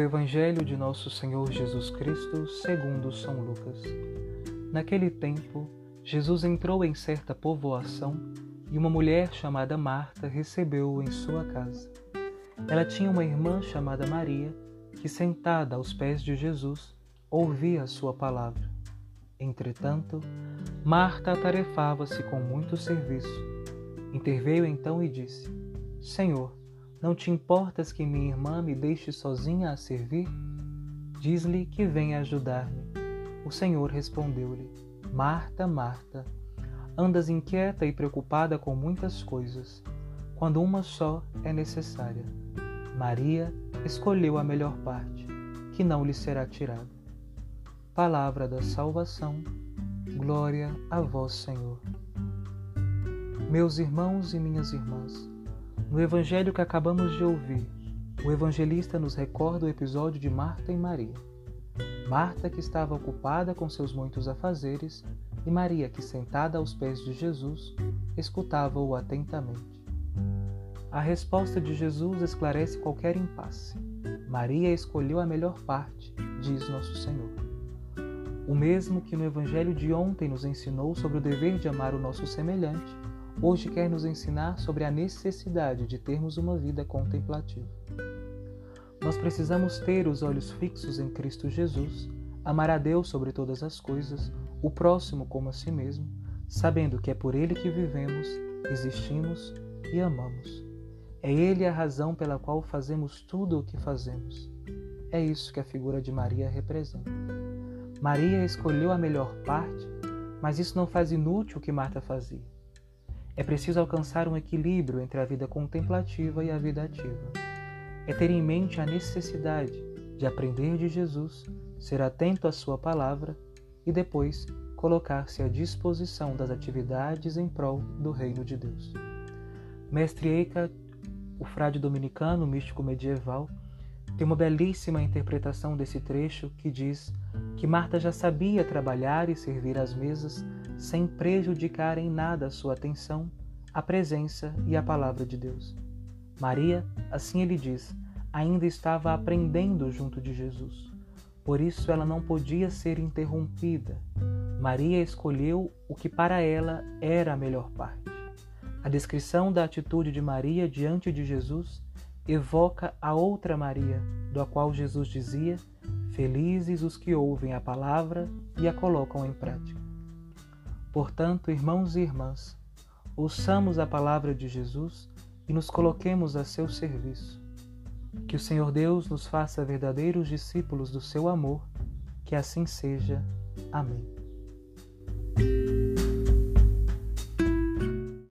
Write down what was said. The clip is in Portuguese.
Evangelho de Nosso Senhor Jesus Cristo, segundo São Lucas. Naquele tempo, Jesus entrou em certa povoação e uma mulher chamada Marta recebeu-o em sua casa. Ela tinha uma irmã chamada Maria, que sentada aos pés de Jesus, ouvia a sua palavra. Entretanto, Marta atarefava-se com muito serviço. Interveio então e disse: Senhor, não te importas que minha irmã me deixe sozinha a servir? Diz-lhe que venha ajudar-me. O Senhor respondeu-lhe: Marta, Marta, andas inquieta e preocupada com muitas coisas, quando uma só é necessária. Maria escolheu a melhor parte, que não lhe será tirada. Palavra da salvação, glória a vós, Senhor. Meus irmãos e minhas irmãs, no evangelho que acabamos de ouvir, o evangelista nos recorda o episódio de Marta e Maria. Marta, que estava ocupada com seus muitos afazeres, e Maria, que sentada aos pés de Jesus, escutava-o atentamente. A resposta de Jesus esclarece qualquer impasse. Maria escolheu a melhor parte, diz Nosso Senhor. O mesmo que no Evangelho de ontem nos ensinou sobre o dever de amar o nosso semelhante, hoje quer nos ensinar sobre a necessidade de termos uma vida contemplativa. Nós precisamos ter os olhos fixos em Cristo Jesus, amar a Deus sobre todas as coisas, o próximo como a si mesmo, sabendo que é por Ele que vivemos, existimos e amamos. É Ele a razão pela qual fazemos tudo o que fazemos. É isso que a figura de Maria representa. Maria escolheu a melhor parte, mas isso não faz inútil o que Marta fazia. É preciso alcançar um equilíbrio entre a vida contemplativa e a vida ativa. É ter em mente a necessidade de aprender de Jesus, ser atento à Sua palavra e depois colocar-se à disposição das atividades em prol do reino de Deus. Mestre Eica, o frade dominicano místico medieval, tem uma belíssima interpretação desse trecho que diz que Marta já sabia trabalhar e servir às mesas sem prejudicar em nada a sua atenção, a presença e a palavra de Deus. Maria, assim ele diz, ainda estava aprendendo junto de Jesus. Por isso ela não podia ser interrompida. Maria escolheu o que para ela era a melhor parte. A descrição da atitude de Maria diante de Jesus evoca a outra Maria, do qual Jesus dizia: Felizes os que ouvem a palavra e a colocam em prática. Portanto, irmãos e irmãs, ouçamos a palavra de Jesus e nos coloquemos a seu serviço. Que o Senhor Deus nos faça verdadeiros discípulos do seu amor, que assim seja. Amém.